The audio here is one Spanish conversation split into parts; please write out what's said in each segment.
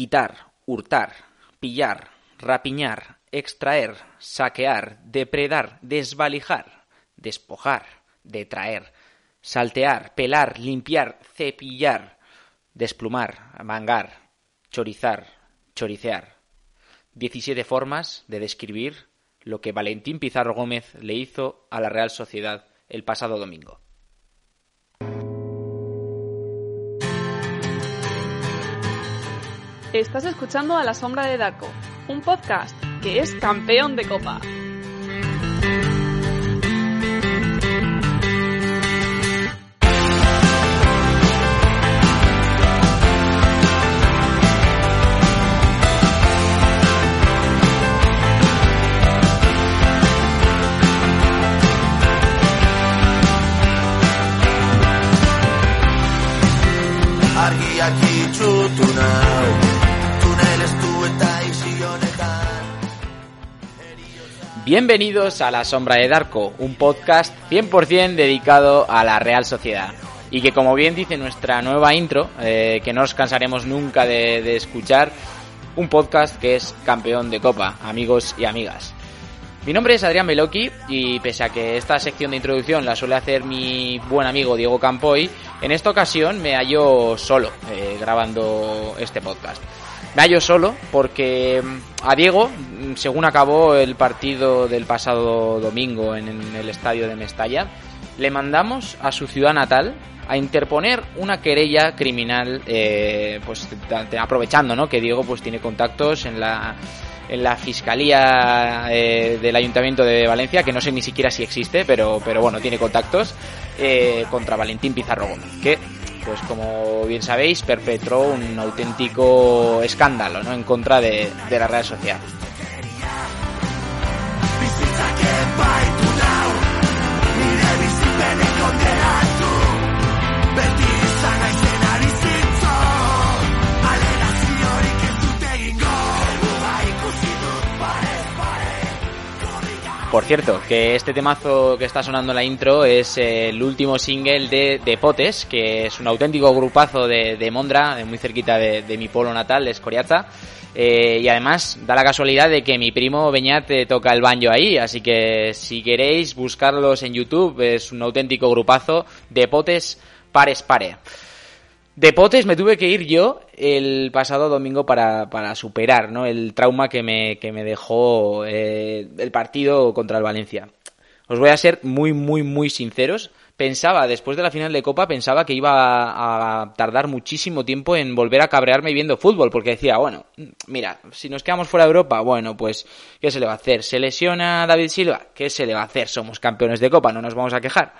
quitar, hurtar, pillar, rapiñar, extraer, saquear, depredar, desvalijar, despojar, detraer, saltear, pelar, limpiar, cepillar, desplumar, mangar, chorizar, choricear. 17 formas de describir lo que Valentín Pizarro Gómez le hizo a la Real Sociedad el pasado domingo. Estás escuchando a la sombra de Daco, un podcast que es campeón de copa. Bienvenidos a La Sombra de Darko, un podcast 100% dedicado a la Real Sociedad. Y que como bien dice nuestra nueva intro, eh, que no os cansaremos nunca de, escuchar, un podcast que es campeón de copa, amigos y amigas. Mi nombre es Adrián Meloqui y pese a que esta sección de introducción la suele hacer mi buen amigo Diego Campoy, en esta ocasión me hallo solo eh, grabando este podcast. Me hallo solo porque mm, a Diego, mm, según acabó el partido del pasado domingo en, el estadio de Mestalla, le mandamos a su ciudad natal a interponer una querella criminal, eh, pues aprovechando, ¿no? Que Diego pues tiene contactos en la en la Fiscalía eh, del Ayuntamiento de Valencia, que no sé ni siquiera si existe, pero, pero bueno, tiene contactos, eh, contra Valentín Pizarro que, pues como bien sabéis, perpetró un auténtico escándalo ¿no? en contra de, de la Real Sociedad. Por cierto, que este temazo que está sonando en la intro es el último single de, de Potes, que es un auténtico grupazo de, de Mondra, muy cerquita de, mi pueblo natal, de Escoriaza. Eh, y además da la casualidad de que mi primo Beñat toca el banjo ahí, así que si queréis buscarlos en YouTube, es un auténtico grupazo de Potes Pares Pare. De potes me tuve que ir yo el pasado domingo para, para superar ¿no? el trauma que me, que me dejó eh, el partido contra el Valencia. Os voy a ser muy, muy, muy sinceros. Pensaba, después de la final de Copa, pensaba que iba a, tardar muchísimo tiempo en volver a cabrearme viendo fútbol, porque decía, bueno, mira, si nos quedamos fuera de Europa, bueno, pues, ¿qué se le va a hacer? ¿Se lesiona David Silva? ¿Qué se le va a hacer? Somos campeones de Copa, no nos vamos a quejar.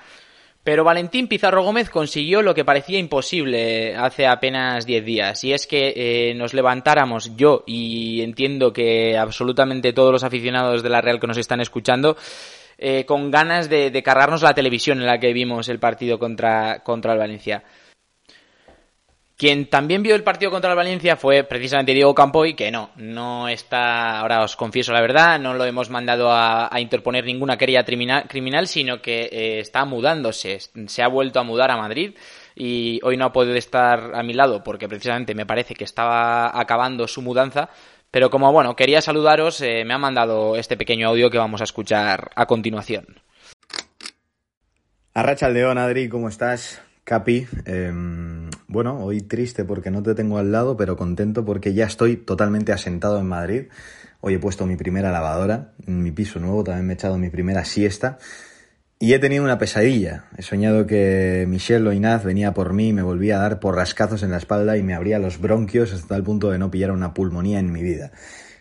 Pero Valentín Pizarro Gómez consiguió lo que parecía imposible hace apenas 10 días, y es que eh, nos levantáramos yo y entiendo que absolutamente todos los aficionados de la Real que nos están escuchando, eh, con ganas de, de, cargarnos la televisión en la que vimos el partido contra, contra el Valencia. Quien también vio el partido contra el Valencia fue precisamente Diego Campoy, que no, no está, ahora os confieso la verdad, no lo hemos mandado a, interponer ninguna querella criminal, sino que eh, está mudándose, se ha vuelto a mudar a Madrid y hoy no ha podido estar a mi lado porque precisamente me parece que estaba acabando su mudanza, pero como bueno, quería saludaros, eh, me ha mandado este pequeño audio que vamos a escuchar a continuación. Arracha León, Adri, ¿cómo estás? Capi, em, bueno, hoy triste porque no te tengo al lado, pero contento porque ya estoy totalmente asentado en Madrid. Hoy he puesto mi primera lavadora en mi piso nuevo, también me he echado mi primera siesta. Y he tenido una pesadilla. He soñado que Michelle Loinaz venía por mí, me volvía a dar por rascazos en la espalda y me abría los bronquios hasta el punto de no pillar una pulmonía en mi vida.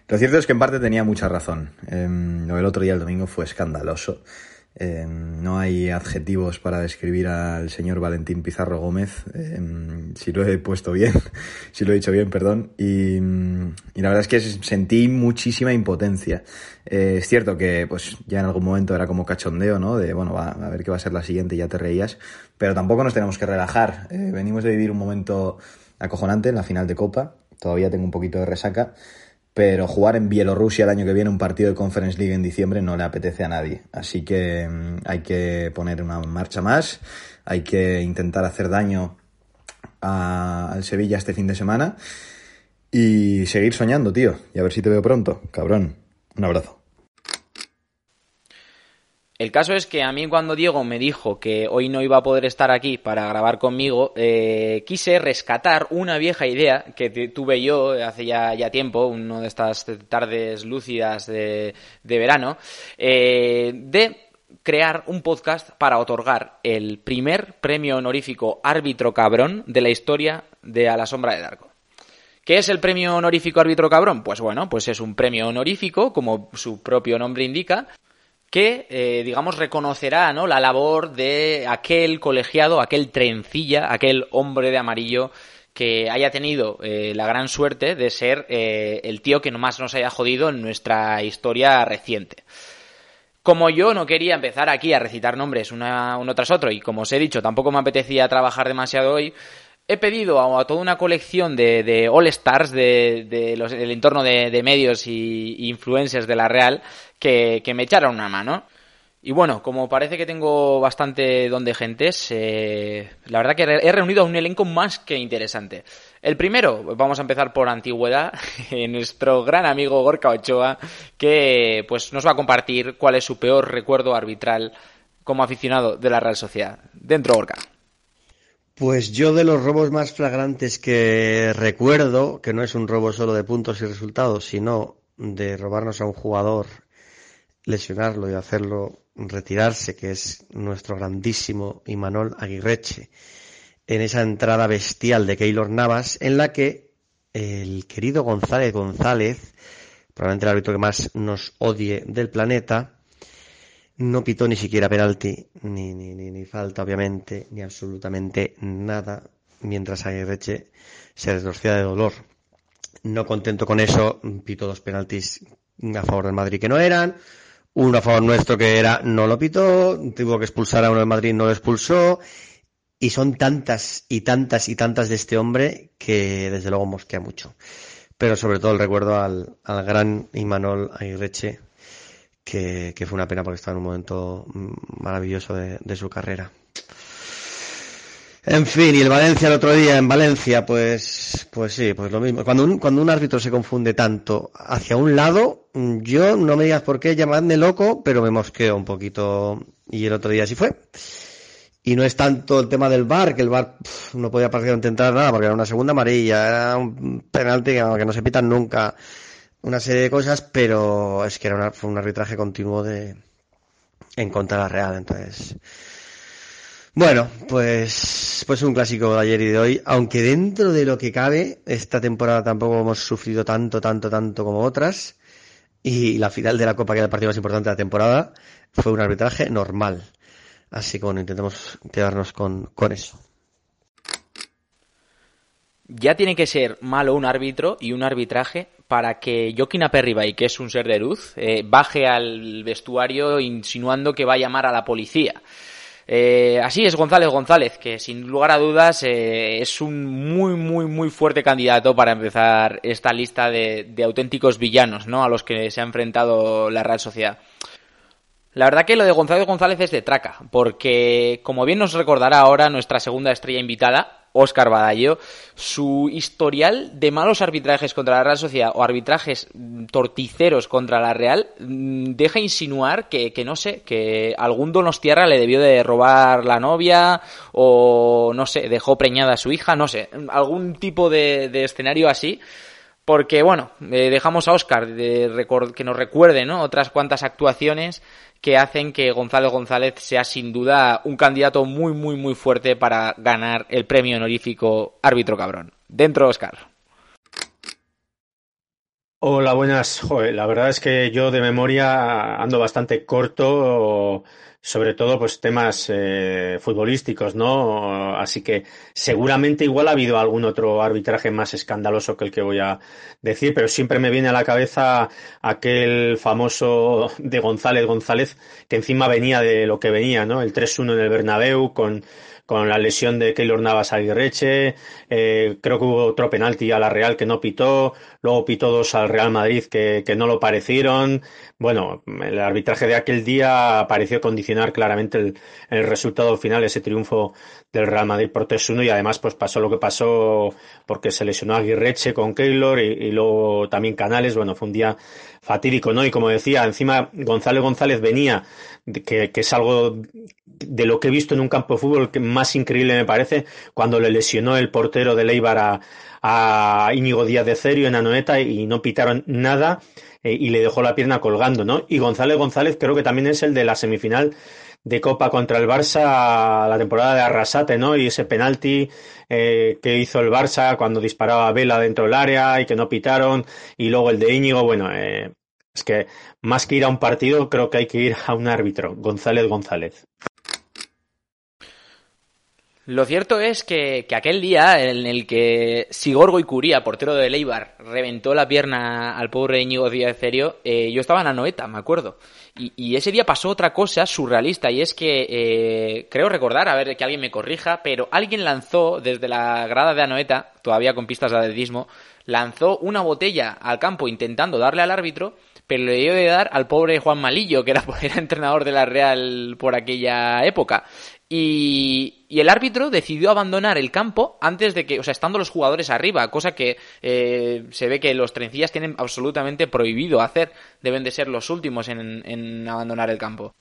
Lo cierto es que en parte tenía mucha razón. Eh, el otro día, el domingo, fue escandaloso. Em, no hay adjetivos para describir al señor Valentín Pizarro Gómez, em, si lo he puesto bien, si lo he dicho bien, perdón. Y, la verdad es que sentí muchísima impotencia. Eh, es cierto que pues ya en algún momento era como cachondeo, ¿no? De, bueno, va, a ver qué va a ser la siguiente, ya te reías. Pero tampoco nos tenemos que relajar. Eh, venimos de vivir un momento acojonante en la final de Copa. Todavía tengo un poquito de resaca pero jugar en Bielorrusia el año que viene un partido de Conference League en diciembre no le apetece a nadie. Así que mm, hay que poner una marcha más, hay que intentar hacer daño al Sevilla este fin de semana. y seguir soñando, tío. Y a ver si te veo pronto, cabrón. Un abrazo. El caso es que a mí cuando Diego me dijo que hoy no iba a poder estar aquí para grabar conmigo, eh, quise rescatar una vieja idea que tuve yo hace ya, tiempo, una de estas tardes lúcidas de, verano, eh, de crear un podcast para otorgar el primer premio honorífico árbitro cabrón de la historia de A la sombra de Darko. ¿Qué es el premio honorífico árbitro cabrón? Pues bueno, pues es un premio honorífico, como su propio nombre indica, que, eh, digamos, reconocerá ¿no? la labor de aquel colegiado, aquel trencilla, aquel hombre de amarillo que haya tenido eh, la gran suerte de ser eh, el tío que más nos haya jodido en nuestra historia reciente. Como yo no quería empezar aquí a recitar nombres uno tras otro y como os he dicho tampoco me apetecía trabajar demasiado hoy, he pedido a, toda una colección de, All Stars de, del entorno de, medios y, influencers de la Real que, me echaran una mano. Y bueno, como parece que tengo bastante don de gentes, eh, la verdad que he reunido a un elenco más que interesante. El primero, vamos a empezar por antigüedad, nuestro gran amigo Gorka Ochoa, que pues nos va a compartir cuál es su peor recuerdo arbitral como aficionado de la Real Sociedad. Dentro Gorka. Pues yo de los robos más flagrantes que recuerdo, que no es un robo solo de puntos y resultados, sino de robarnos a un jugador, lesionarlo y hacerlo retirarse, que es nuestro grandísimo Imanol Aguirreche, en esa entrada bestial de Keylor Navas, en la que el querido González González, probablemente el árbitro que más nos odie del planeta, no pitó ni siquiera penalti, ni, ni, ni, falta, obviamente, ni absolutamente nada, mientras Aguirreche se desdorcía de dolor. No contento con eso, pitó dos penaltis a favor del Madrid que no eran, uno a favor nuestro que era, no lo pitó, tuvo que expulsar a uno del Madrid, no lo expulsó, y son tantas y tantas y tantas de este hombre que desde luego mosquea mucho. Pero sobre todo el recuerdo al, al gran Imanol Aguirreche, que, fue una pena porque estaba en un momento maravilloso de, su carrera. En fin, y el Valencia el otro día en Valencia, pues, pues sí, pues lo mismo. Cuando un, cuando un árbitro se confunde tanto hacia un lado, yo no me digas por qué, llamadme loco, pero me mosqueo un poquito. Y el otro día sí fue. Y no es tanto el tema del bar, que el bar no podía prácticamente entrar nada, porque era una segunda amarilla, era un penalti que, que no se pitan nunca una serie de cosas, pero es que era fue un arbitraje continuo de en contra de la Real, entonces bueno, pues pues un clásico de ayer y de hoy, aunque dentro de lo que cabe, esta temporada tampoco hemos sufrido tanto, tanto, tanto como otras y la final de la Copa, que era el partido más importante de la temporada, fue un arbitraje normal. Así que bueno, intentemos quedarnos con, con eso ya tiene que ser malo un árbitro y un arbitraje para que Joaquín Aperribay, que es un ser de luz, eh, baje al vestuario insinuando que va a llamar a la policía. Eh, así es González González, que sin lugar a dudas eh, es un muy, muy, muy fuerte candidato para empezar esta lista de, de, auténticos villanos, ¿no? A los que se ha enfrentado la Real Sociedad. La verdad que lo de González González es de traca, porque como bien nos recordará ahora nuestra segunda estrella invitada, Óscar Badallo, su historial de malos arbitrajes contra la Real Sociedad o arbitrajes torticeros contra la Real mm, deja insinuar que, no sé, que algún donostiarra le debió de robar la novia o no sé, dejó preñada a su hija, no sé, algún tipo de, escenario así porque bueno, eh, dejamos a Oscar que nos recuerde ¿no? otras cuantas actuaciones que hacen que Gonzalo González sea sin duda un candidato muy, muy, muy fuerte para ganar el premio honorífico árbitro cabrón. Dentro, Oscar. Hola, buenas. la verdad es que yo de memoria ando bastante corto sobre todo pues temas eh, futbolísticos, ¿no? Así que seguramente igual ha habido algún otro arbitraje más escandaloso que el que voy a decir, pero siempre me viene a la cabeza aquel famoso de González González que encima venía de lo que venía, ¿no? El 3-1 en el Bernabéu con con la lesión de Keylor Navas Aguirreche, eh, creo que hubo otro penalti a la Real que no pitó, luego pitó dos al Real Madrid que, que no lo parecieron. Bueno, el arbitraje de aquel día pareció condicionar claramente el, el resultado final, ese triunfo del Real Madrid por 3-1 y además pues pasó lo que pasó porque se lesionó Aguirreche con Keylor y, luego también Canales, bueno, fue un día fatídico, ¿no? Y como decía, encima González González venía, que, que, es algo de lo que he visto en un campo de fútbol que más increíble me parece, cuando le lesionó el portero de Leibar a, a Íñigo Díaz de Cerio en Anoeta y no pitaron nada eh, y le dejó la pierna colgando, ¿no? Y González González creo que también es el de la semifinal de Copa contra el Barça la temporada de Arrasate, ¿no? Y ese penalti eh, que hizo el Barça cuando disparaba Vela dentro del área y que no pitaron, y luego el de Íñigo, bueno, eh, es que más que ir a un partido, creo que hay que ir a un árbitro, González González. Lo cierto es que, que, aquel día en el que Sigorgo y Curía, portero de Leibar, reventó la pierna al pobre Íñigo Díaz Cerio, eh, yo estaba en Anoeta, me acuerdo. Y, y, ese día pasó otra cosa surrealista y es que eh, creo recordar, a ver que alguien me corrija, pero alguien lanzó desde la grada de Anoeta, todavía con pistas de atletismo, lanzó una botella al campo intentando darle al árbitro pero le dio de dar al pobre Juan Malillo, que era, era, entrenador de la Real por aquella época. Y, y, el árbitro decidió abandonar el campo antes de que, o sea, estando los jugadores arriba, cosa que eh, se ve que los trencillas tienen absolutamente prohibido hacer, deben de ser los últimos en, abandonar el campo.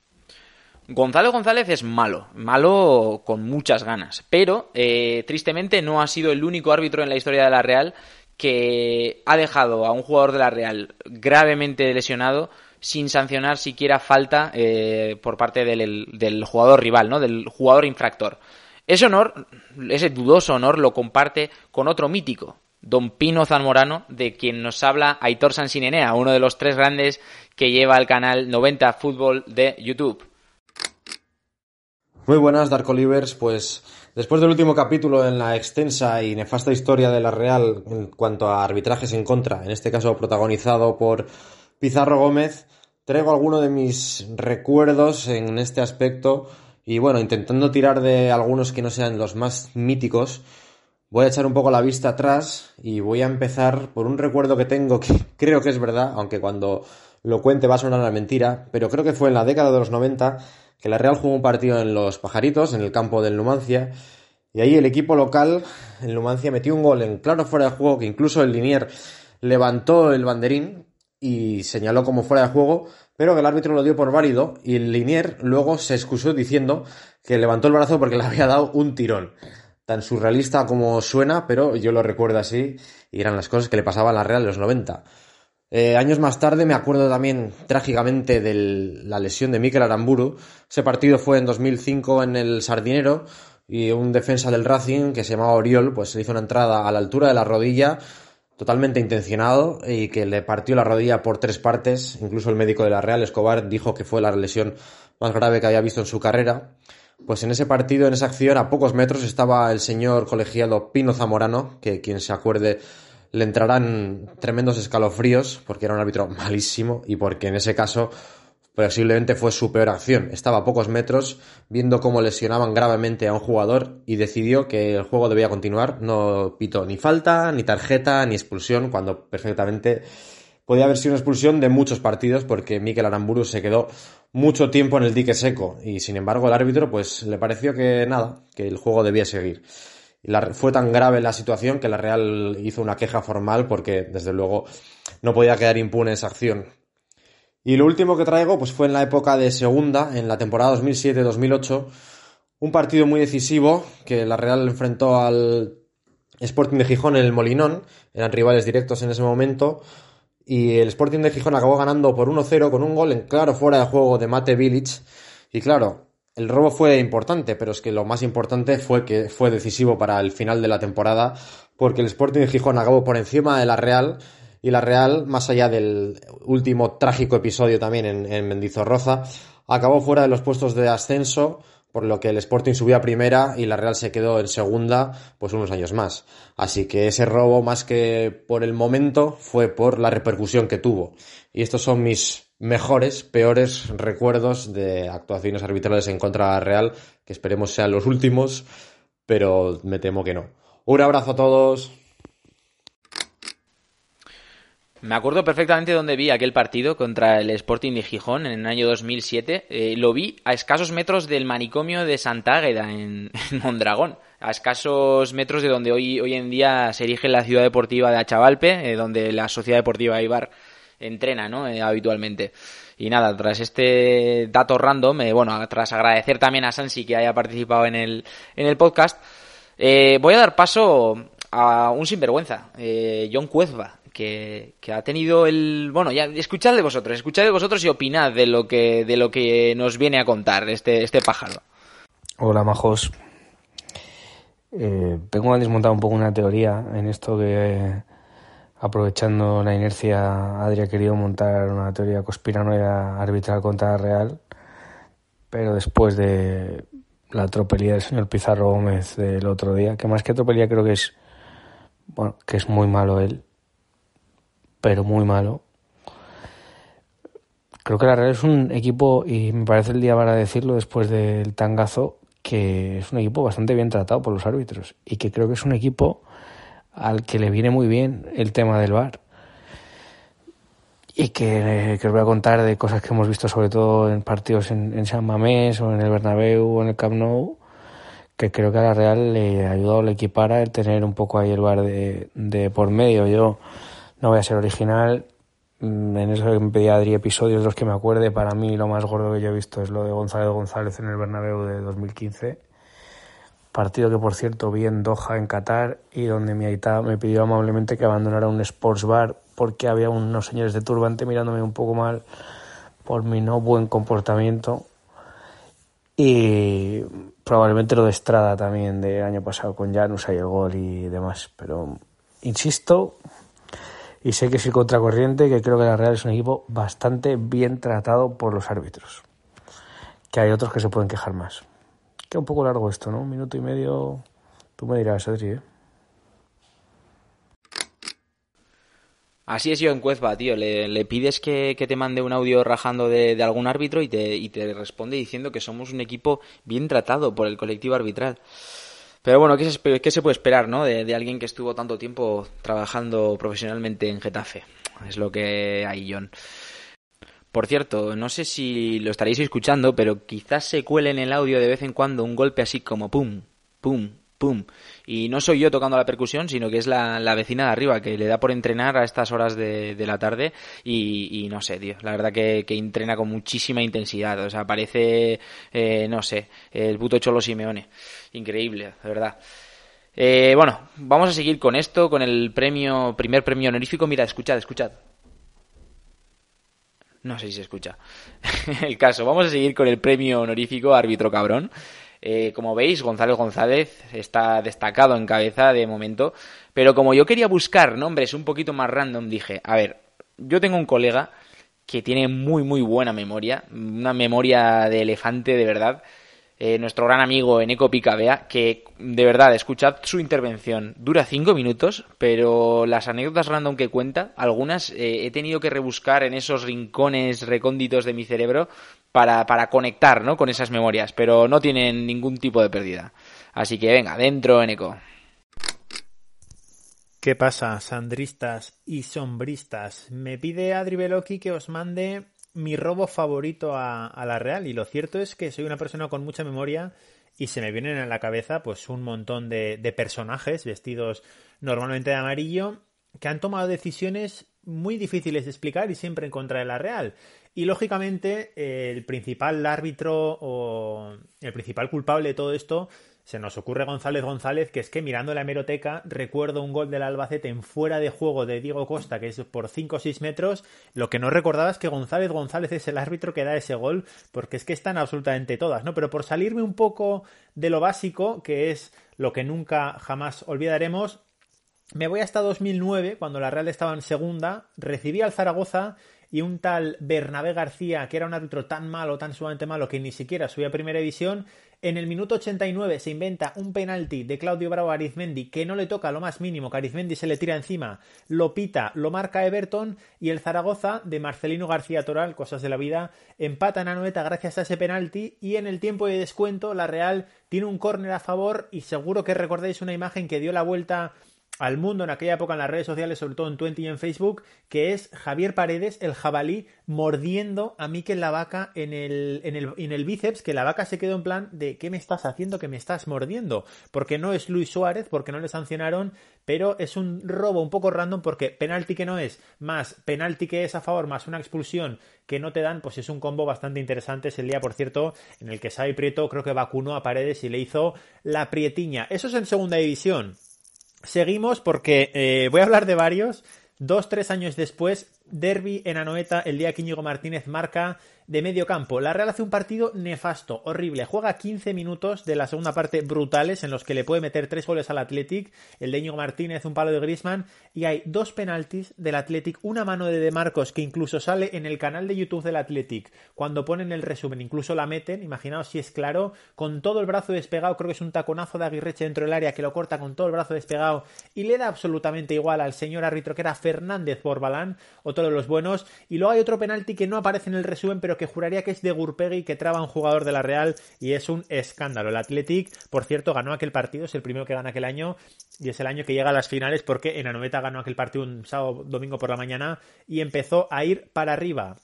Gonzalo González es malo, malo con muchas ganas, pero eh, tristemente no ha sido el único árbitro en la historia de la Real que ha dejado a un jugador de la Real gravemente lesionado sin sancionar siquiera falta eh, por parte del, del, jugador rival, ¿no? Del jugador infractor. Ese honor, ese dudoso honor, lo comparte con otro mítico, Don Pino Zamorano, de quien nos habla Aitor Sansinenea, uno de los tres grandes que lleva el canal 90 Fútbol de YouTube. Muy buenas, Dark Olivers. Pues después del último capítulo en la extensa y nefasta historia de la Real en cuanto a arbitrajes en contra, en este caso protagonizado por Pizarro Gómez, traigo algunos de mis recuerdos en este aspecto y bueno, intentando tirar de algunos que no sean los más míticos, voy a echar un poco la vista atrás y voy a empezar por un recuerdo que tengo que creo que es verdad, aunque cuando lo cuente va a sonar una mentira, pero creo que fue en la década de los 90 que la Real jugó un partido en Los Pajaritos, en el campo del Numancia, y ahí el equipo local, el Numancia, metió un gol en claro fuera de juego que incluso el Linier levantó el banderín y señaló como fuera de juego, pero que el árbitro lo dio por válido y Linier luego se excusó diciendo que levantó el brazo porque le había dado un tirón. Tan surrealista como suena, pero yo lo recuerdo así y eran las cosas que le pasaban a la Real en los 90. Eh, años más tarde me acuerdo también trágicamente de la lesión de Mikel Aramburu. Ese partido fue en 2005 en el Sardinero y un defensa del Racing que se llamaba Oriol pues le hizo una entrada a la altura de la rodilla totalmente intencionado y que le partió la rodilla por tres partes. Incluso el médico de la Real, Escobar, dijo que fue la lesión más grave que había visto en su carrera. Pues en ese partido, en esa acción, a pocos metros estaba el señor colegiado Pino Zamorano, que quien se acuerde le entrarán tremendos escalofríos porque era un árbitro malísimo y porque en ese caso posiblemente fue su peor acción. Estaba a pocos metros viendo cómo lesionaban gravemente a un jugador y decidió que el juego debía continuar. No pitó ni falta, ni tarjeta, ni expulsión, cuando perfectamente podía haber sido una expulsión de muchos partidos porque Mikel Aramburu se quedó mucho tiempo en el dique seco y sin embargo el árbitro pues le pareció que nada, que el juego debía seguir. Fue tan grave la situación que la Real hizo una queja formal porque desde luego no podía quedar impune esa acción. Y lo último que traigo pues fue en la época de segunda, en la temporada 2007-2008, un partido muy decisivo que la Real enfrentó al Sporting de Gijón en el Molinón, eran rivales directos en ese momento, y el Sporting de Gijón acabó ganando por 1-0 con un gol en claro fuera de juego de Mate Village, y claro, el robo fue importante, pero es que lo más importante fue que fue decisivo para el final de la temporada, porque el Sporting de Gijón acabó por encima de la Real, y la Real, más allá del último trágico episodio también en, en Mendizorroza, acabó fuera de los puestos de ascenso por lo que el Sporting subió a primera y la Real se quedó en segunda, pues unos años más. Así que ese robo, más que por el momento, fue por la repercusión que tuvo. Y estos son mis mejores, peores recuerdos de actuaciones arbitrales en contra de la Real, que esperemos sean los últimos, pero me temo que no. Un abrazo a todos. Me acuerdo perfectamente dónde vi aquel partido contra el Sporting de Gijón en el año 2007. Eh, lo vi a escasos metros del manicomio de Santa Águeda en, Mondragón. A escasos metros de donde hoy, hoy en día se erige la ciudad deportiva de Achavalpe, eh, donde la Sociedad Deportiva Ibar entrena ¿no? Eh, habitualmente. Y nada, tras este dato random, bueno, tras agradecer también a Sansi que haya participado en el, en el podcast, voy a dar paso a un sinvergüenza, John Cuezba, que, ha tenido el bueno ya escuchad de vosotros escuchad de vosotros y opinad de lo que de lo que nos viene a contar este este pájaro. Hola majos. Eh, vengo a desmontar un poco una teoría en esto que aprovechando la inercia Adri ha querido montar una teoría conspiranoia arbitral contra la Real pero después de la tropelía del señor Pizarro Gómez del otro día que más que tropelía creo que es bueno que es muy malo él pero muy malo. Creo que la Real es un equipo, y me parece el día para decirlo después del tangazo, que es un equipo bastante bien tratado por los árbitros y que creo que es un equipo al que le viene muy bien el tema del VAR. Y que, que os voy a contar de cosas que hemos visto sobre todo en partidos en, en San Mamés o en el Bernabéu o en el Camp Nou, que creo que a la Real le ha ayudado al equipar el tener un poco ahí el VAR de, de por medio. Yo no voy a ser original. Mm, en eso que me pedía Adri episodios, los que me acuerde, para mí lo más gordo que yo he visto es lo de González González en el Bernabéu de 2015. Partido que, por cierto, vi en Doha, en Qatar, y donde mi aita me pidió amablemente que abandonara un sports bar porque había unos señores de turbante mirándome un poco mal por mi no buen comportamiento. Y probablemente lo de Estrada también de año pasado con Janus, ahí el gol y demás. Pero, insisto, y sé que soy contracorriente, que creo que la Real es un equipo bastante bien tratado por los árbitros. Que hay otros que se pueden quejar más. Queda un poco largo esto, ¿no? Un minuto y medio. Tú me dirás, Adri, ¿eh? Así es yo en Cuezba, tío. Le, pides que, te mande un audio rajando de, algún árbitro y te, y te responde diciendo que somos un equipo bien tratado por el colectivo arbitral. Pero bueno, ¿qué se, puede esperar ¿no? De, alguien que estuvo tanto tiempo trabajando profesionalmente en Getafe? Es lo que hay, John. Por cierto, no sé si lo estaréis escuchando, pero quizás se cuele en el audio de vez en cuando un golpe así como pum, pum, pum. Y no soy yo tocando la percusión, sino que es la, vecina de arriba que le da por entrenar a estas horas de, la tarde y, no sé, tío, la verdad que, entrena con muchísima intensidad, o sea, parece, eh, no sé, el puto Cholo Simeone. Increíble, de verdad. Eh, bueno, vamos a seguir con esto, con el premio, primer premio honorífico. Mira, escuchad, escuchad. No sé si se escucha. el caso, vamos a seguir con el premio honorífico árbitro cabrón. Eh, como veis, González González está destacado en cabeza de momento, pero como yo quería buscar nombres un poquito más random, dije, a ver, yo tengo un colega que tiene muy muy buena memoria, una memoria de elefante de verdad, eh, nuestro gran amigo Eneco Picabea, que de verdad, escuchad su intervención, dura cinco minutos, pero las anécdotas random que cuenta, algunas eh, he tenido que rebuscar en esos rincones recónditos de mi cerebro para, para conectar ¿no? con esas memorias, pero no tienen ningún tipo de pérdida. Así que venga, dentro Eneco. ¿Qué pasa, sandristas y sombristas? Me pide Adri Beloki que os mande mi robo favorito a, la Real y lo cierto es que soy una persona con mucha memoria y se me vienen a la cabeza pues un montón de, personajes vestidos normalmente de amarillo que han tomado decisiones muy difíciles de explicar y siempre en contra de la Real. Y lógicamente el principal árbitro o el principal culpable de todo esto se nos ocurre González González, que es que mirando la hemeroteca recuerdo un gol del Albacete en fuera de juego de Diego Costa, que es por 5 o 6 metros. Lo que no recordaba es que González González es el árbitro que da ese gol, porque es que están absolutamente todas, ¿no? Pero por salirme un poco de lo básico, que es lo que nunca jamás olvidaremos, me voy hasta 2009, cuando la Real estaba en segunda, recibí al Zaragoza y un tal Bernabé García, que era un árbitro tan malo, tan sumamente malo, que ni siquiera subía a primera división, en el minuto 89 se inventa un penalti de Claudio Bravo a Arizmendi que no le toca lo más mínimo, que Arizmendi se le tira encima, lo pita, lo marca Everton y el Zaragoza de Marcelino García Toral, cosas de la vida, empata Anoeta gracias a ese penalti y en el tiempo de descuento la Real tiene un córner a favor y seguro que recordáis una imagen que dio la vuelta al mundo en aquella época en las redes sociales, sobre todo en Twenty y en Facebook, que es Javier Paredes, el jabalí, mordiendo a Mikel la vaca en el, en, el, en el bíceps, que la vaca se quedó en plan de ¿qué me estás haciendo que me estás mordiendo? Porque no es Luis Suárez, porque no le sancionaron, pero es un robo un poco random porque penalti que no es, más penalti que es a favor, más una expulsión que no te dan, pues es un combo bastante interesante. Es el día, por cierto, en el que Xavi Prieto creo que vacunó a Paredes y le hizo la prietiña. Eso es en segunda división. Seguimos porque eh, voy a hablar de varios. Dos, tres años después, Derby en Anoeta, el día que Íñigo Martínez marca de medio campo. La Real hace un partido nefasto, horrible. Juega 15 minutos de la segunda parte brutales en los que le puede meter tres goles al Athletic, el de Íñigo Martínez, un palo de Grisman, y hay dos penaltis del Athletic, una mano de De Marcos que incluso sale en el canal de YouTube del Athletic. Cuando ponen el resumen, incluso la meten, imaginaos si es claro, con todo el brazo despegado, creo que es un taconazo de Aguirreche dentro del área que lo corta con todo el brazo despegado y le da absolutamente igual al señor árbitro que era Fernández Borbalán, de los buenos. Y luego hay otro penalti que no aparece en el resumen, pero que juraría que es de Gurpegui que traba a un jugador de la Real y es un escándalo. El Athletic, por cierto, ganó aquel partido, es el primero que gana aquel año y es el año que llega a las finales porque en Anoeta ganó aquel partido un sábado, domingo por la mañana y empezó a ir para arriba.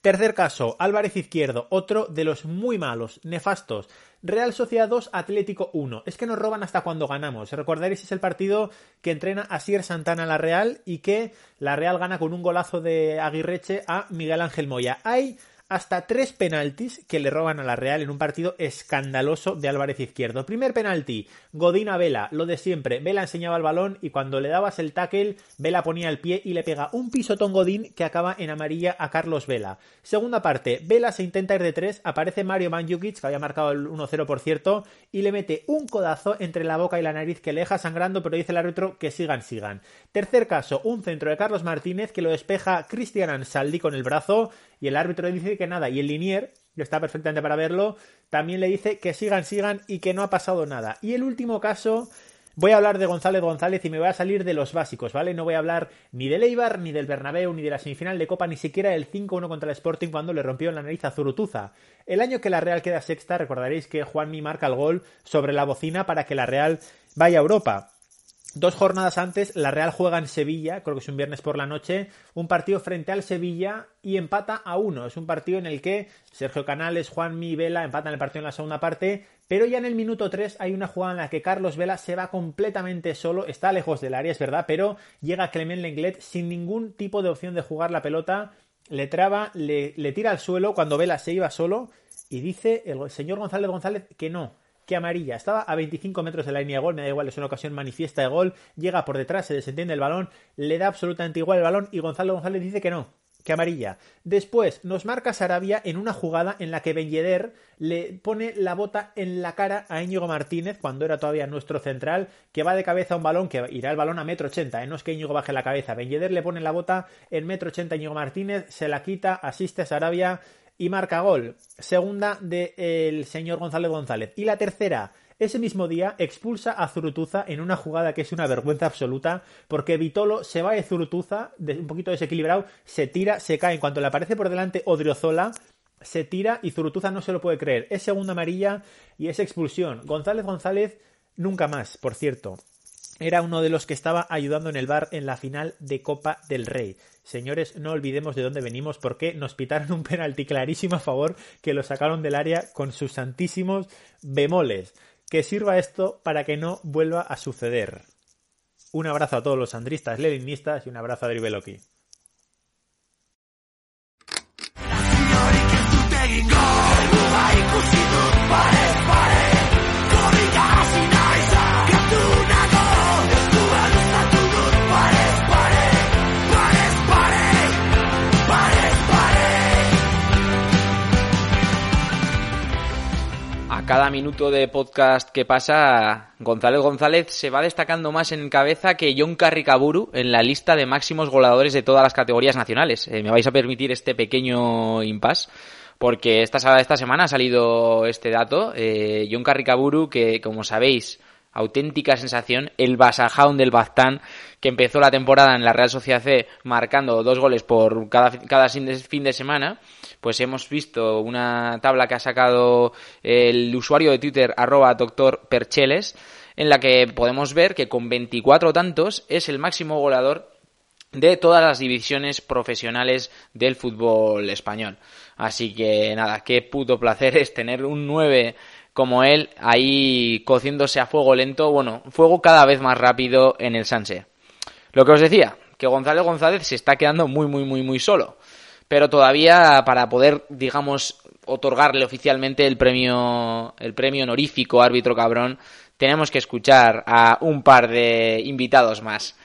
Tercer caso, Álvarez Izquierdo, otro de los muy malos, nefastos. Real Sociedad 2, Atlético 1. Es que nos roban hasta cuando ganamos. Recordaréis, es el partido que entrena a Sier Santana la Real y que la Real gana con un golazo de Aguirreche a Miguel Ángel Moya. Hay hasta tres penaltis que le roban a la Real en un partido escandaloso de Álvarez Izquierdo. Primer penalti, Godín a Vela, lo de siempre. Vela enseñaba el balón y cuando le dabas el tackle, Vela ponía el pie y le pega un pisotón Godín que acaba en amarilla a Carlos Vela. Segunda parte, Vela se intenta ir de tres, aparece Mario Manjukic, que había marcado el 1-0 por cierto, y le mete un codazo entre la boca y la nariz que le deja sangrando, pero dice el árbitro que sigan, sigan. Tercer caso, un centro de Carlos Martínez que lo despeja Cristian Ansaldi con el brazo y el árbitro le dice que nada, y el linier, que está perfectamente para verlo, también le dice que sigan, sigan y que no ha pasado nada. Y el último caso, voy a hablar de González González y me voy a salir de los básicos, ¿vale? No voy a hablar ni del Eibar, ni del Bernabéu, ni de la semifinal de Copa, ni siquiera del 5-1 contra el Sporting cuando le rompió la nariz a Zurutuza. El año que la Real queda sexta, recordaréis que Juanmi marca el gol sobre la bocina para que la Real vaya a Europa. Dos jornadas antes, la Real juega en Sevilla, creo que es un viernes por la noche, un partido frente al Sevilla y empata a uno. Es un partido en el que Sergio Canales, Juan Mi Vela empatan el partido en la segunda parte, pero ya en el minuto 3 hay una jugada en la que Carlos Vela se va completamente solo, está lejos del área, es verdad, pero llega Clement Lenglet sin ningún tipo de opción de jugar la pelota, le traba, le, le tira al suelo cuando Vela se iba solo y dice el señor González González que no, que amarilla. Estaba a 25 metros de la línea de gol, me da igual, es una ocasión manifiesta de gol, llega por detrás, se desentiende el balón, le da absolutamente igual el balón y Gonzalo González dice que no, que amarilla. Después nos marca Sarabia en una jugada en la que Ben le pone la bota en la cara a Íñigo Martínez cuando era todavía nuestro central, que va de cabeza a un balón que irá el balón a metro ochenta, ¿eh? no es que Íñigo baje la cabeza. Ben le pone la bota en metro ochenta a Íñigo Martínez, se la quita, asiste a Sarabia, y marca gol. Segunda del señor González González. Y la tercera, ese mismo día expulsa a Zurutuza en una jugada que es una vergüenza absoluta, porque Vitolo se va de Zurutuza, un poquito desequilibrado, se tira, se cae. En cuanto le aparece por delante Odriozola, se tira y Zurutuza no se lo puede creer. Es segunda amarilla y es expulsión. González González nunca más, por cierto era uno de los que estaba ayudando en el bar en la final de Copa del Rey. Señores, no olvidemos de dónde venimos porque nos pitaron un penalti clarísimo a favor que lo sacaron del área con sus santísimos bemoles. Que sirva esto para que no vuelva a suceder. Un abrazo a todos los andristas leninistas y un abrazo a Dribeloki. Cada minuto de podcast que pasa, González González se va destacando más en cabeza que John Carricaburu en la lista de máximos goleadores de todas las categorías nacionales. Eh, me vais a permitir este pequeño impasse porque esta, esta semana ha salido este dato. Eh, John Carricaburu, que como sabéis, auténtica sensación, el Basajaun del Baztán, que empezó la temporada en la Real Sociedad C marcando dos goles por cada, fin de semana, pues hemos visto una tabla que ha sacado el usuario de Twitter arroba doctor Percheles, en la que podemos ver que con 24 tantos es el máximo goleador de todas las divisiones profesionales del fútbol español. Así que nada, qué puto placer es tener un 9 como él ahí cociéndose a fuego lento, bueno, fuego cada vez más rápido en el Sanse. Lo que os decía, que González González se está quedando muy, muy, muy, muy solo. Pero todavía para poder, digamos, otorgarle oficialmente el premio, el premio honorífico árbitro cabrón, tenemos que escuchar a un par de invitados más.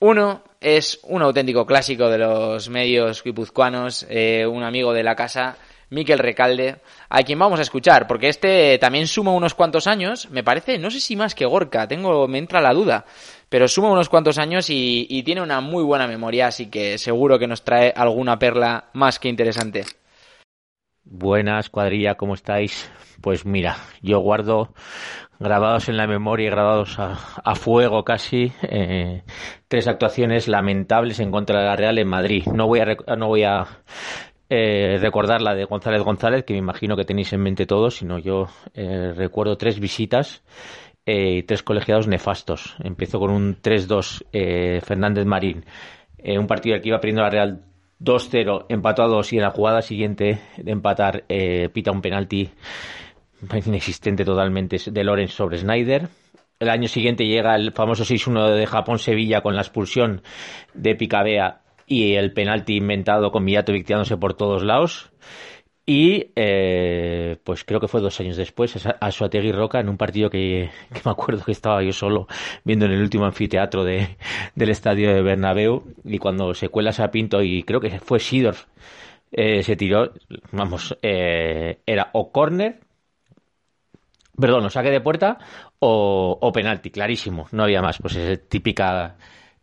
Uno es un auténtico clásico de los medios guipuzcoanos, eh, un amigo de la casa, Miquel Recalde, a quien vamos a escuchar, porque este también suma unos cuantos años, me parece, no sé si más que Gorka, tengo, me entra la duda, pero suma unos cuantos años y, tiene una muy buena memoria, así que seguro que nos trae alguna perla más que interesante. Buenas, cuadrilla, ¿cómo estáis? Pues mira, yo guardo grabados en la memoria y grabados a, fuego casi eh, tres actuaciones lamentables en contra de la Real en Madrid. No voy a, no voy a eh, recordar la de González González, que me imagino que tenéis en mente todos, sino yo eh, recuerdo tres visitas eh, y tres colegiados nefastos. Empezó con un 3-2 Fernández Marín, un partido que iba perdiendo la Real 2-0, empató a 2 y en la jugada siguiente de empatar pita un penalti inexistente totalmente de Lorenz sobre Snyder. El año siguiente llega el famoso 6-1 de Japón-Sevilla con la expulsión de Picabea y el penalti inventado con Millato victiándose por todos lados. Y eh, pues creo que fue dos años después a Suategui Roca en un partido que, me acuerdo que estaba yo solo viendo en el último anfiteatro de, del estadio de Bernabéu y cuando se cuela a Pinto y creo que fue Sidorf eh, se tiró, vamos, eh, era o córner, perdón, o saque de puerta o, o penalti, clarísimo, no había más, pues es típica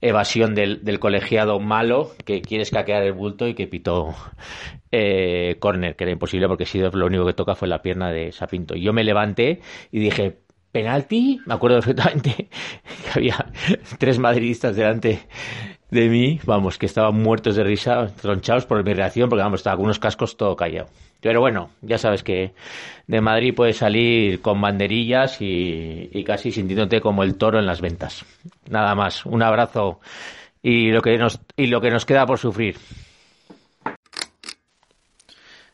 evasión del, del, colegiado malo que quiere escaquear el bulto y que pitó eh, corner, que era imposible porque si lo único que toca fue la pierna de Sapinto. Yo me levanté y dije, penalti, me acuerdo perfectamente que había tres madridistas delante de mí, vamos, que estaban muertos de risa, tronchados por mi reacción, porque vamos, estaba algunos cascos todo callado. Pero bueno, ya sabes que de Madrid puedes salir con banderillas y, casi sintiéndote como el toro en las ventas. Nada más, un abrazo y lo que nos, y lo que nos queda por sufrir.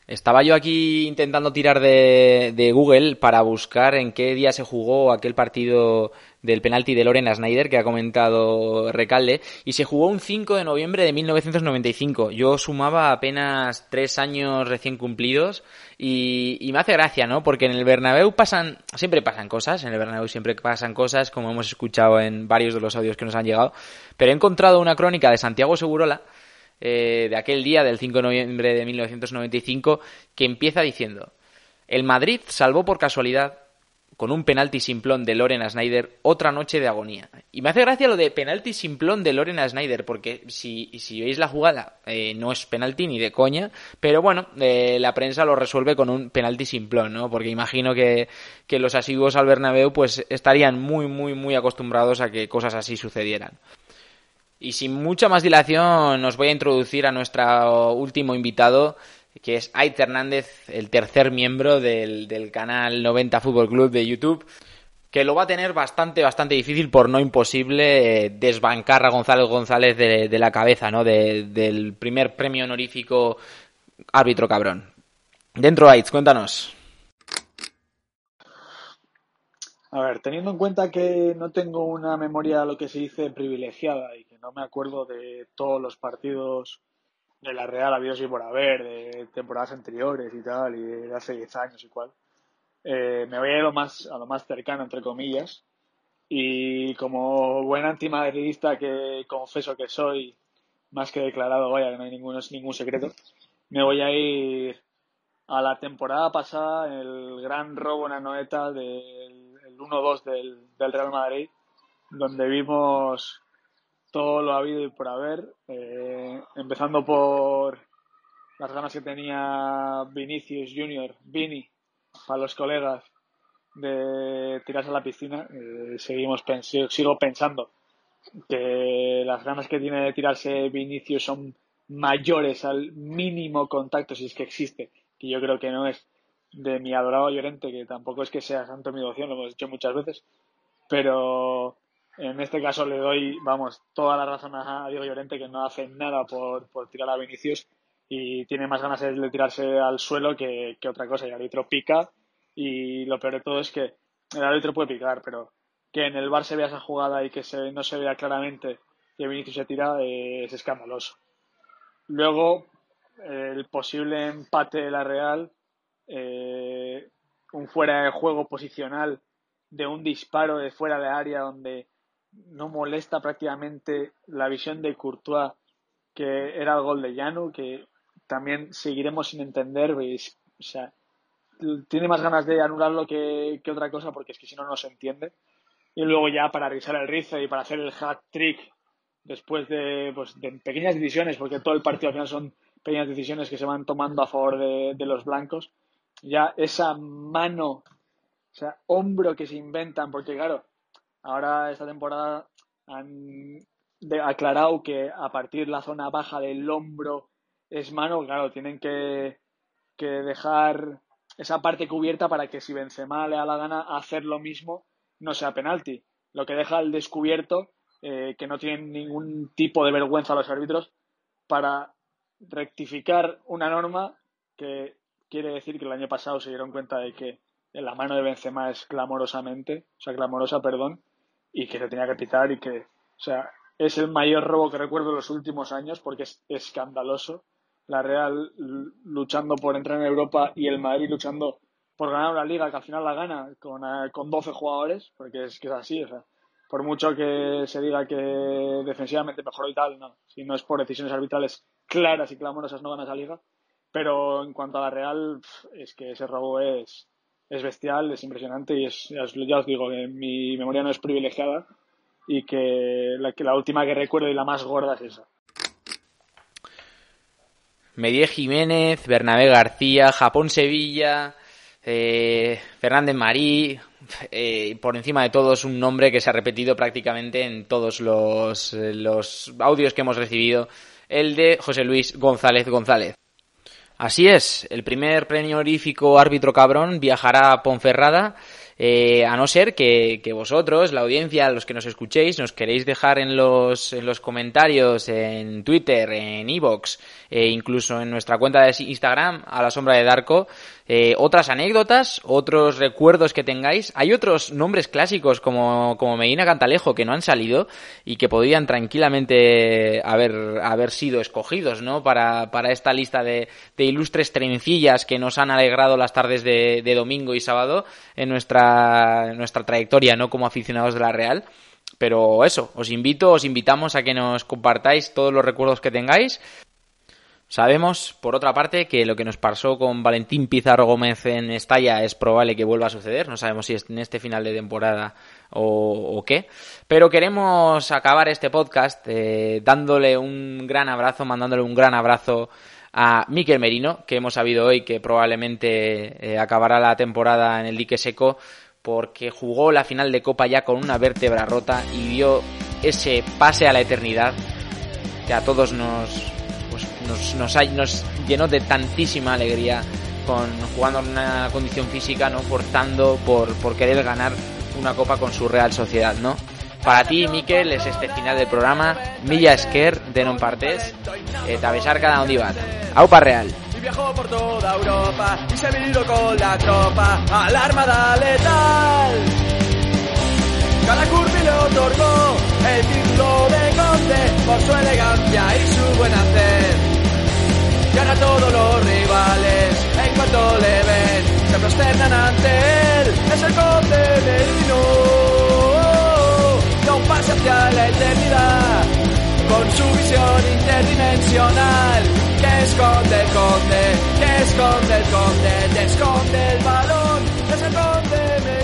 Estaba yo aquí intentando tirar de, Google para buscar en qué día se jugó aquel partido del penalti de Lorena Snyder que ha comentado Recalde y se jugó un 5 de noviembre de 1995. Yo sumaba apenas tres años recién cumplidos y, me hace gracia, ¿no? Porque en el Bernabéu pasan, siempre pasan cosas, en el Bernabéu siempre pasan cosas, como hemos escuchado en varios de los audios que nos han llegado, pero he encontrado una crónica de Santiago Segurola eh, de aquel día, del 5 de noviembre de 1995, que empieza diciendo, el Madrid salvó por casualidad con un penalti simplón de Lorena Snyder otra noche de agonía. Y me hace gracia lo de penalti simplón de Lorena Snyder, porque si, si veis la jugada, eh, no es penalti ni de coña, pero bueno, eh, la prensa lo resuelve con un penalti simplón, ¿no? Porque imagino que, que los asiduos al Bernabéu pues estarían muy, muy, muy acostumbrados a que cosas así sucedieran. Y sin mucha más dilación, os voy a introducir a nuestro último invitado, que es Ait Hernández, el tercer miembro del, canal 90 Fútbol Club de YouTube, que lo va a tener bastante, bastante difícil, por no imposible, eh, desbancar a González González de, la cabeza, ¿no? del primer premio honorífico árbitro cabrón. Dentro, Aitz, cuéntanos. A ver, teniendo en cuenta que no tengo una memoria, lo que se dice, privilegiada y que no me acuerdo de todos los partidos de la Real habido y por haber, de temporadas anteriores y tal, y de hace 10 años y cual, eh, me voy a ir a lo, más, a lo más cercano, entre comillas, y como buen antimadridista que confeso que soy, más que declarado, vaya, que no hay ningún, ningún secreto, me voy a ir a la temporada pasada, el gran robo en Anoeta del 1-2 del, del, Real Madrid, donde vimos todo lo habido y por haber, eh, empezando por las ganas que tenía Vinicius Junior, Vini, para los colegas, de tirarse a la piscina. Eh, seguimos sigo pensando que las ganas que tiene de tirarse Vinicius son mayores al mínimo contacto, si es que existe, que yo creo que no es de mi adorado Llorente, que tampoco es que sea santo mi devoción, lo hemos dicho muchas veces, pero en este caso le doy, vamos, toda la razón a Diego Llorente que no hace nada por, por tirar a Vinicius y tiene más ganas de tirarse al suelo que, que otra cosa. Y el árbitro pica y lo peor de todo es que el árbitro puede picar, pero que en el bar se vea esa jugada y que se, no se vea claramente que Vinicius se tira eh, es escandaloso. Luego, el posible empate de la Real, eh, un fuera de juego posicional de un disparo de fuera de área donde no molesta prácticamente la visión de Courtois, que era el gol de Llano, que también seguiremos sin entender, ¿veis? o sea, tiene más ganas de anularlo que, que otra cosa, porque es que si no, no se entiende. Y luego ya para revisar el rizo y para hacer el hat trick después de, pues, de pequeñas decisiones, porque todo el partido al final son pequeñas decisiones que se van tomando a favor de, de los blancos, ya esa mano, o sea, hombro que se inventan, porque claro, ahora esta temporada han aclarado que a partir de la zona baja del hombro es mano, claro, tienen que, que dejar esa parte cubierta para que si Benzema le da la gana hacer lo mismo no sea penalti. Lo que deja al descubierto eh, que no tienen ningún tipo de vergüenza los árbitros para rectificar una norma que quiere decir que el año pasado se dieron cuenta de que la mano de Benzema es clamorosamente, o sea, clamorosa, perdón, y que se tenía que pitar y que, o sea, es el mayor robo que recuerdo en los últimos años porque es escandaloso. La Real luchando por entrar en Europa y el Madrid luchando por ganar una liga que al final la gana con, eh, con 12 jugadores, porque es que es así, o sea, por mucho que se diga que defensivamente mejoró y tal, no. Si no es por decisiones arbitrales claras y clamorosas, no gana esa liga. Pero en cuanto a la Real, es que ese robo es, es bestial, es impresionante y es, ya os, digo, que mi memoria no es privilegiada y que la, última que recuerdo y la más gorda es esa. Medie Jiménez, Bernabé García, Japón-Sevilla, eh, Fernández Marí, eh, por encima de todos un nombre que se ha repetido prácticamente en todos los, los audios que hemos recibido, el de José Luis González González. Así es, el primer premio honorífico árbitro cabrón viajará a Ponferrada eh, a no ser que, vosotros, la audiencia, los que nos escuchéis, nos queréis dejar en los, en los comentarios, en Twitter, en Evox, e incluso en nuestra cuenta de Instagram, a la sombra de Darko, eh, otras anécdotas, otros recuerdos que tengáis. Hay otros nombres clásicos como, como Medina Cantalejo que no han salido y que podrían tranquilamente haber, haber sido escogidos, ¿no? Para, para esta lista de, de ilustres trencillas que nos han alegrado las tardes de, de domingo y sábado en nuestra, nuestra trayectoria, ¿no? Como aficionados de la Real. Pero eso, os invito, os invitamos a que nos compartáis todos los recuerdos que tengáis. Sabemos, por otra parte, que lo que nos pasó con Valentín Pizarro Gómez en Estalla es probable que vuelva a suceder. No sabemos si es en este final de temporada o, qué. Pero queremos acabar este podcast eh, dándole un gran abrazo, mandándole un gran abrazo a Miquel Merino, que hemos sabido hoy que probablemente eh, acabará la temporada en el dique seco porque jugó la final de Copa ya con una vértebra rota y dio ese pase a la eternidad que a todos nos nos, nos, nos llenó de tantísima alegría con jugando en una condición física, ¿no? Forzando por, por querer ganar una copa con su Real Sociedad, ¿no? Para ti, Miquel, es este final del programa. Milla Esquer de non partes, eta besar cada un bat. Aupa Real. Viajó por toda Europa y se vino con la tropa a la armada letal. Cada le otorgó el título de conde por su elegancia y su buen hacer y ahora todos los rivales en cuanto le ven se prosternan ante él es el conde merino da un pase hacia la eternidad con su visión interdimensional. Que esconde el conde, que esconde el conde, te esconde el balón, te esconde